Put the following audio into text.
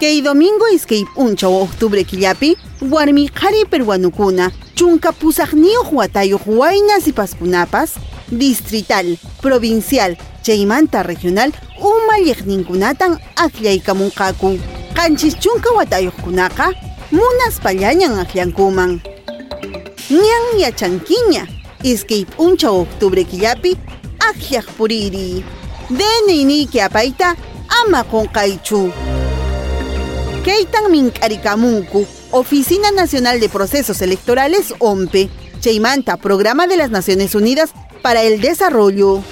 Kei domingo iskay uncha octubre killapi, warmi qhari peruanukuna, chunka pusaqniyuq watayuq wayna sipaskunapas, distrital, provincial, chaymanta regional, uma llaqninkunatan aklaykamunqaku. Qanchis chunka watayuqkunaqa, munaspallañan aklankuman. Ñan yachankiña, iskay uncha octubre killapi, akllaq puriri. DNI apayta, ama qunqaychu. Keitan Mink'arikamunku, Oficina Nacional de Procesos Electorales, OMPE, Cheimanta, Programa de las Naciones Unidas para el Desarrollo.